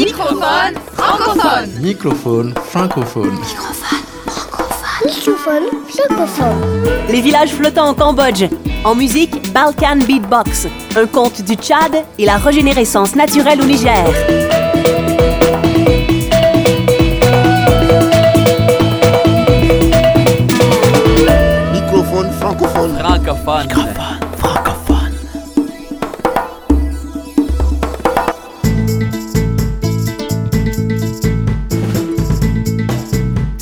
Microphone francophone. Microphone francophone. Microphone francophone. Les villages flottants au Cambodge. En musique, Balkan Beatbox, un conte du Tchad et la régénérescence naturelle au Niger. Microphone francophone. Francophone. Francophone.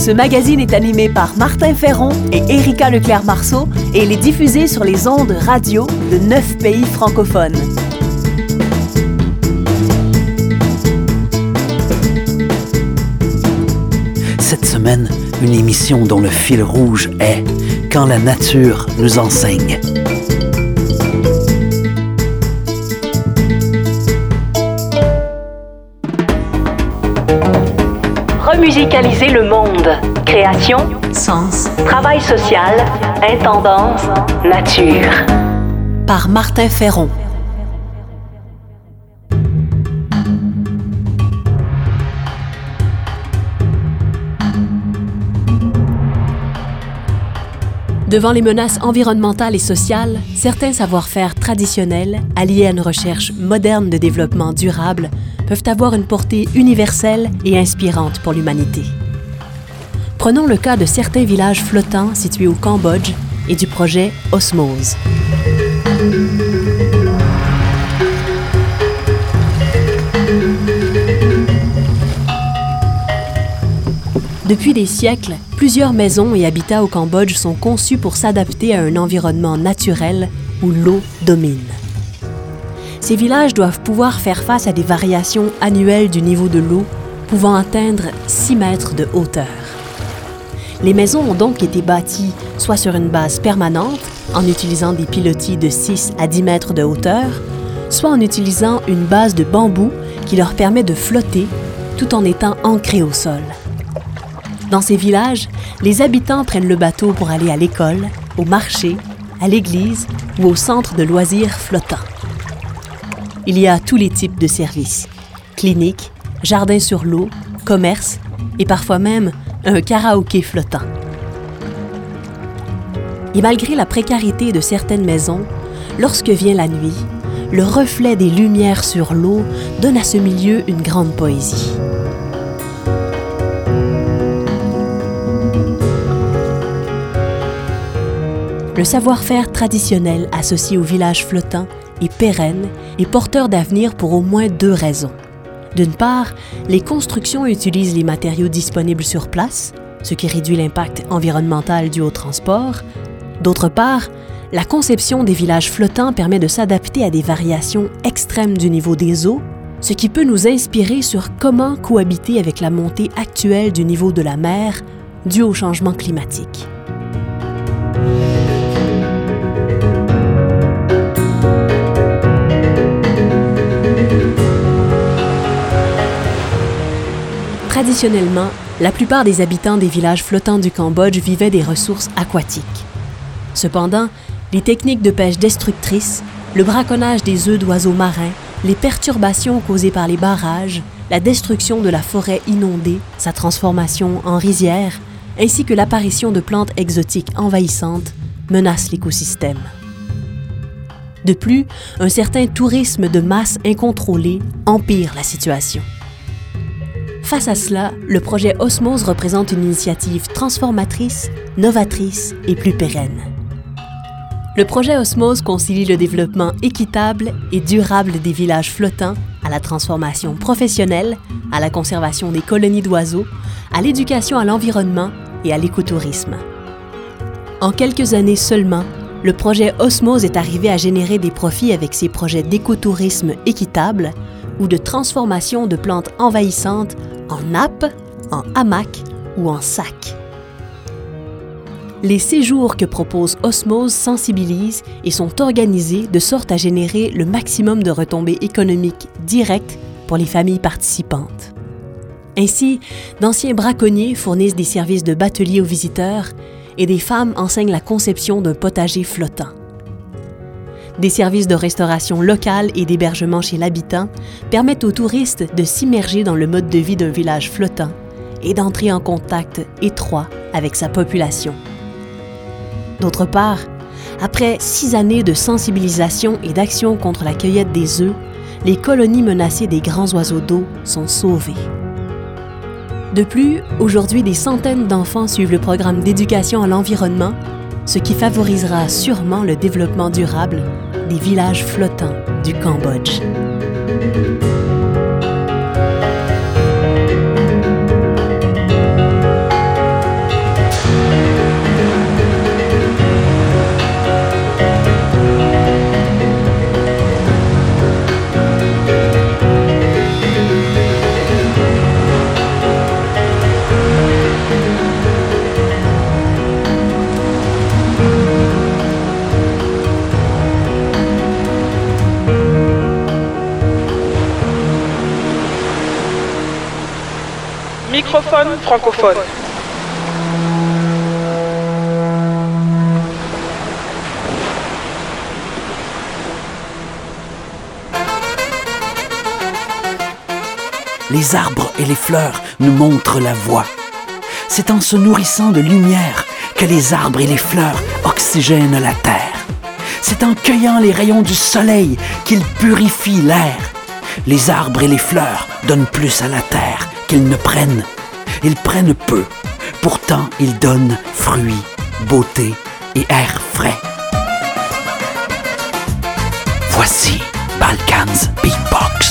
Ce magazine est animé par Martin Ferron et Erika Leclerc-Marceau et il est diffusé sur les ondes radio de neuf pays francophones. Cette semaine, une émission dont le fil rouge est Quand la nature nous enseigne. Remusicaliser le monde. Création, sens, travail social, intendance, nature. Par Martin Ferron. Devant les menaces environnementales et sociales, certains savoir-faire traditionnels, alliés à une recherche moderne de développement durable, peuvent avoir une portée universelle et inspirante pour l'humanité. Prenons le cas de certains villages flottants situés au Cambodge et du projet Osmose. Depuis des siècles, plusieurs maisons et habitats au Cambodge sont conçus pour s'adapter à un environnement naturel où l'eau domine. Ces villages doivent pouvoir faire face à des variations annuelles du niveau de l'eau pouvant atteindre 6 mètres de hauteur. Les maisons ont donc été bâties soit sur une base permanente, en utilisant des pilotis de 6 à 10 mètres de hauteur, soit en utilisant une base de bambou qui leur permet de flotter tout en étant ancrés au sol. Dans ces villages, les habitants prennent le bateau pour aller à l'école, au marché, à l'église ou au centre de loisirs flottant. Il y a tous les types de services. Cliniques, jardins sur l'eau, commerce et parfois même un karaoké flottant. Et malgré la précarité de certaines maisons, lorsque vient la nuit, le reflet des lumières sur l'eau donne à ce milieu une grande poésie. Le savoir-faire traditionnel associé au village flottant est pérenne et porteur d'avenir pour au moins deux raisons. D'une part, les constructions utilisent les matériaux disponibles sur place, ce qui réduit l'impact environnemental dû au transport. D'autre part, la conception des villages flottants permet de s'adapter à des variations extrêmes du niveau des eaux, ce qui peut nous inspirer sur comment cohabiter avec la montée actuelle du niveau de la mer due au changement climatique. Traditionnellement, la plupart des habitants des villages flottants du Cambodge vivaient des ressources aquatiques. Cependant, les techniques de pêche destructrices, le braconnage des œufs d'oiseaux marins, les perturbations causées par les barrages, la destruction de la forêt inondée, sa transformation en rizière, ainsi que l'apparition de plantes exotiques envahissantes menacent l'écosystème. De plus, un certain tourisme de masse incontrôlé empire la situation. Face à cela, le projet Osmose représente une initiative transformatrice, novatrice et plus pérenne. Le projet Osmose concilie le développement équitable et durable des villages flottants à la transformation professionnelle, à la conservation des colonies d'oiseaux, à l'éducation à l'environnement et à l'écotourisme. En quelques années seulement, le projet Osmose est arrivé à générer des profits avec ses projets d'écotourisme équitable ou de transformation de plantes envahissantes en nappes, en hamacs ou en sacs. Les séjours que propose Osmose sensibilisent et sont organisés de sorte à générer le maximum de retombées économiques directes pour les familles participantes. Ainsi, d'anciens braconniers fournissent des services de batelier aux visiteurs et des femmes enseignent la conception d'un potager flottant. Des services de restauration locale et d'hébergement chez l'habitant permettent aux touristes de s'immerger dans le mode de vie d'un village flottant et d'entrer en contact étroit avec sa population. D'autre part, après six années de sensibilisation et d'action contre la cueillette des œufs, les colonies menacées des grands oiseaux d'eau sont sauvées. De plus, aujourd'hui, des centaines d'enfants suivent le programme d'éducation à l'environnement, ce qui favorisera sûrement le développement durable des villages flottants du Cambodge. Les arbres et les fleurs nous montrent la voie. C'est en se nourrissant de lumière que les arbres et les fleurs oxygènent la terre. C'est en cueillant les rayons du soleil qu'ils purifient l'air. Les arbres et les fleurs donnent plus à la terre qu'ils ne prennent. Ils prennent peu, pourtant ils donnent fruits, beauté et air frais. Voici Balkans Beatbox.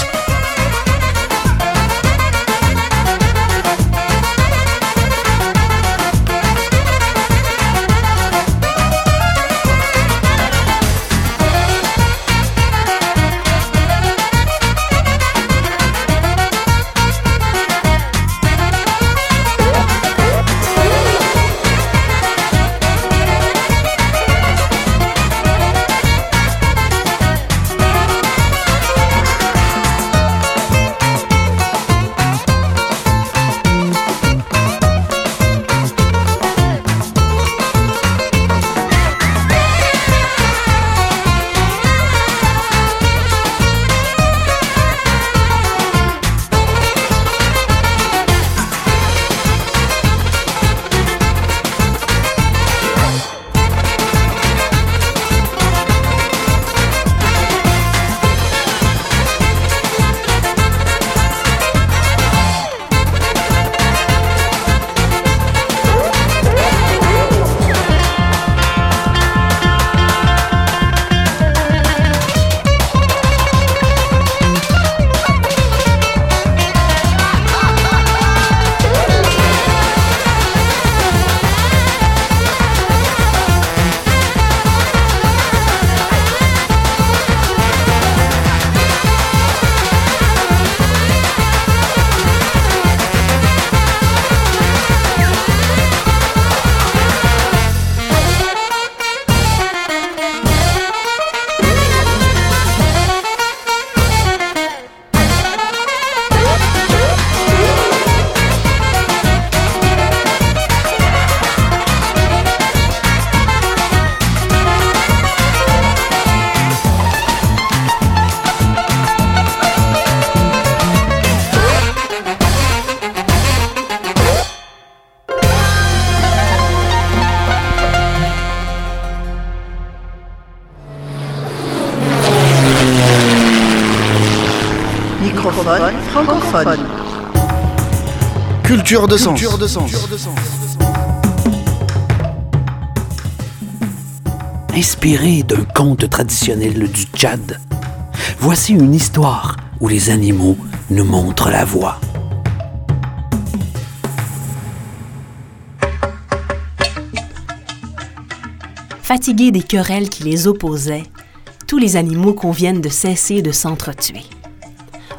Francophone. Culture de sens. Inspiré d'un conte traditionnel du Tchad, voici une histoire où les animaux nous montrent la voie. Fatigués des querelles qui les opposaient, tous les animaux conviennent de cesser de s'entretuer.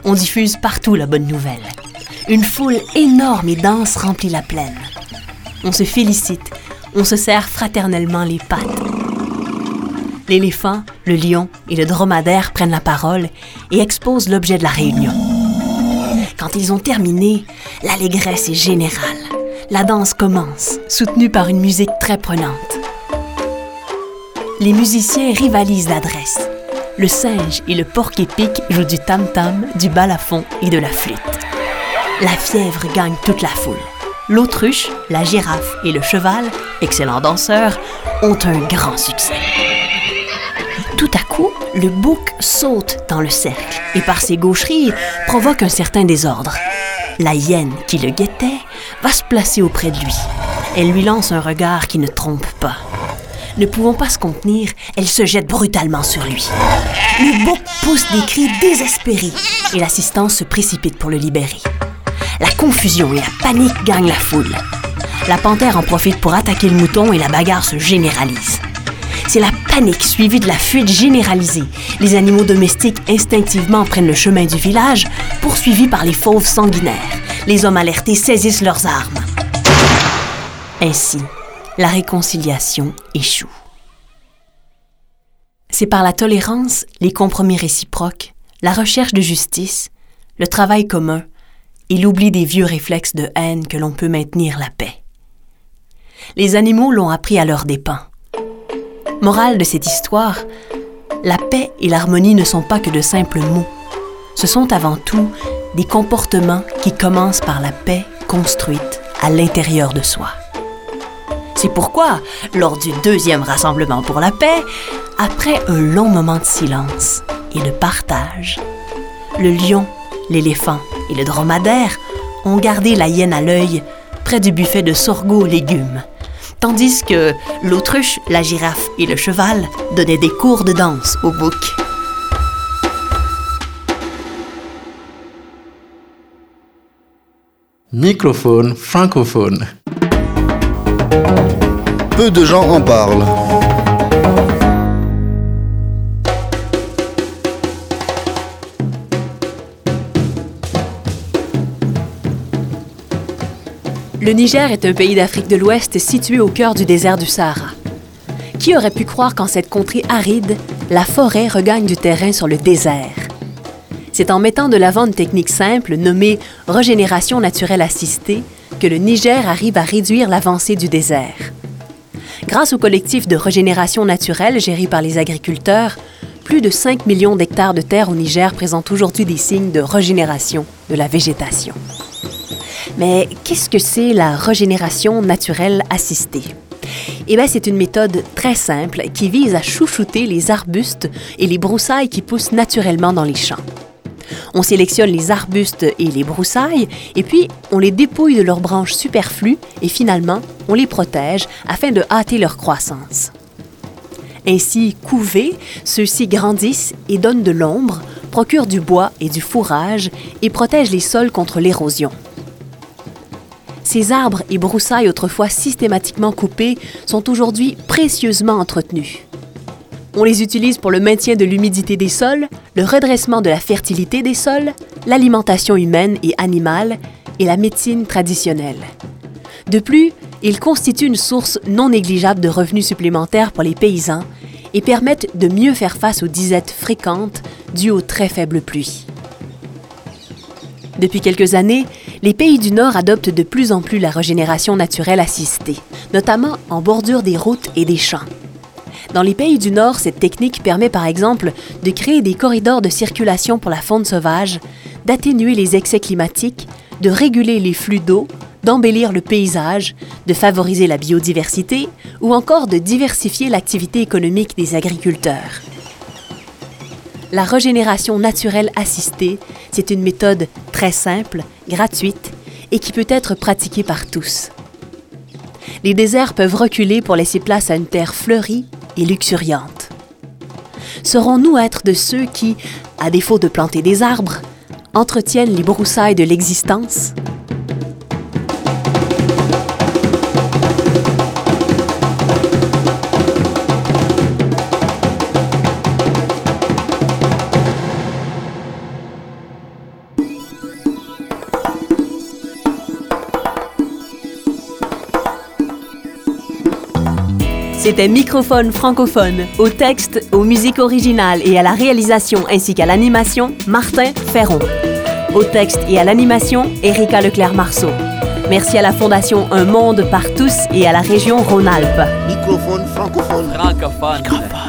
On diffuse partout la bonne nouvelle. Une foule énorme et dense remplit la plaine. On se félicite, on se serre fraternellement les pattes. L'éléphant, le lion et le dromadaire prennent la parole et exposent l'objet de la réunion. Quand ils ont terminé, l'allégresse est générale. La danse commence, soutenue par une musique très prenante. Les musiciens rivalisent d'adresse. Le singe et le porc-épic jouent du tam-tam, du balafon et de la flûte. La fièvre gagne toute la foule. L'autruche, la girafe et le cheval, excellents danseurs, ont un grand succès. Tout à coup, le bouc saute dans le cercle et par ses gaucheries provoque un certain désordre. La hyène qui le guettait va se placer auprès de lui. Elle lui lance un regard qui ne trompe pas. Ne pouvant pas se contenir, elle se jette brutalement sur lui. Le bouc pousse des cris désespérés et l'assistance se précipite pour le libérer. La confusion et la panique gagnent la foule. La panthère en profite pour attaquer le mouton et la bagarre se généralise. C'est la panique suivie de la fuite généralisée. Les animaux domestiques instinctivement prennent le chemin du village, poursuivis par les fauves sanguinaires. Les hommes alertés saisissent leurs armes. Ainsi, la réconciliation échoue. C'est par la tolérance, les compromis réciproques, la recherche de justice, le travail commun et l'oubli des vieux réflexes de haine que l'on peut maintenir la paix. Les animaux l'ont appris à leurs dépens. Morale de cette histoire, la paix et l'harmonie ne sont pas que de simples mots. Ce sont avant tout des comportements qui commencent par la paix construite à l'intérieur de soi. C'est pourquoi, lors du deuxième rassemblement pour la paix, après un long moment de silence et de partage, le lion, l'éléphant et le dromadaire ont gardé la hyène à l'œil près du buffet de sorgho aux légumes, tandis que l'autruche, la girafe et le cheval donnaient des cours de danse au bouc. Microphone francophone. Peu de gens en parlent. Le Niger est un pays d'Afrique de l'Ouest situé au cœur du désert du Sahara. Qui aurait pu croire qu'en cette contrée aride, la forêt regagne du terrain sur le désert? C'est en mettant de l'avant une technique simple nommée régénération naturelle assistée que le Niger arrive à réduire l'avancée du désert. Grâce au collectif de régénération naturelle géré par les agriculteurs, plus de 5 millions d'hectares de terre au Niger présentent aujourd'hui des signes de régénération de la végétation. Mais qu'est-ce que c'est la régénération naturelle assistée? Eh bien, c'est une méthode très simple qui vise à chouchouter les arbustes et les broussailles qui poussent naturellement dans les champs. On sélectionne les arbustes et les broussailles, et puis on les dépouille de leurs branches superflues, et finalement, on les protège afin de hâter leur croissance. Ainsi couvés, ceux-ci grandissent et donnent de l'ombre, procurent du bois et du fourrage, et protègent les sols contre l'érosion. Ces arbres et broussailles autrefois systématiquement coupés sont aujourd'hui précieusement entretenus. On les utilise pour le maintien de l'humidité des sols, le redressement de la fertilité des sols, l'alimentation humaine et animale et la médecine traditionnelle. De plus, ils constituent une source non négligeable de revenus supplémentaires pour les paysans et permettent de mieux faire face aux disettes fréquentes dues aux très faibles pluies. Depuis quelques années, les pays du Nord adoptent de plus en plus la régénération naturelle assistée, notamment en bordure des routes et des champs. Dans les pays du Nord, cette technique permet par exemple de créer des corridors de circulation pour la faune sauvage, d'atténuer les excès climatiques, de réguler les flux d'eau, d'embellir le paysage, de favoriser la biodiversité ou encore de diversifier l'activité économique des agriculteurs. La régénération naturelle assistée, c'est une méthode très simple, gratuite et qui peut être pratiquée par tous. Les déserts peuvent reculer pour laisser place à une terre fleurie et luxuriante. Serons-nous être de ceux qui, à défaut de planter des arbres, entretiennent les broussailles de l'existence? C'était Microphone francophone. Au texte, aux musiques originales et à la réalisation ainsi qu'à l'animation, Martin Ferron. Au texte et à l'animation, Erika Leclerc-Marceau. Merci à la Fondation Un Monde par tous et à la région Rhône-Alpes. Microphone francophone. Francophone.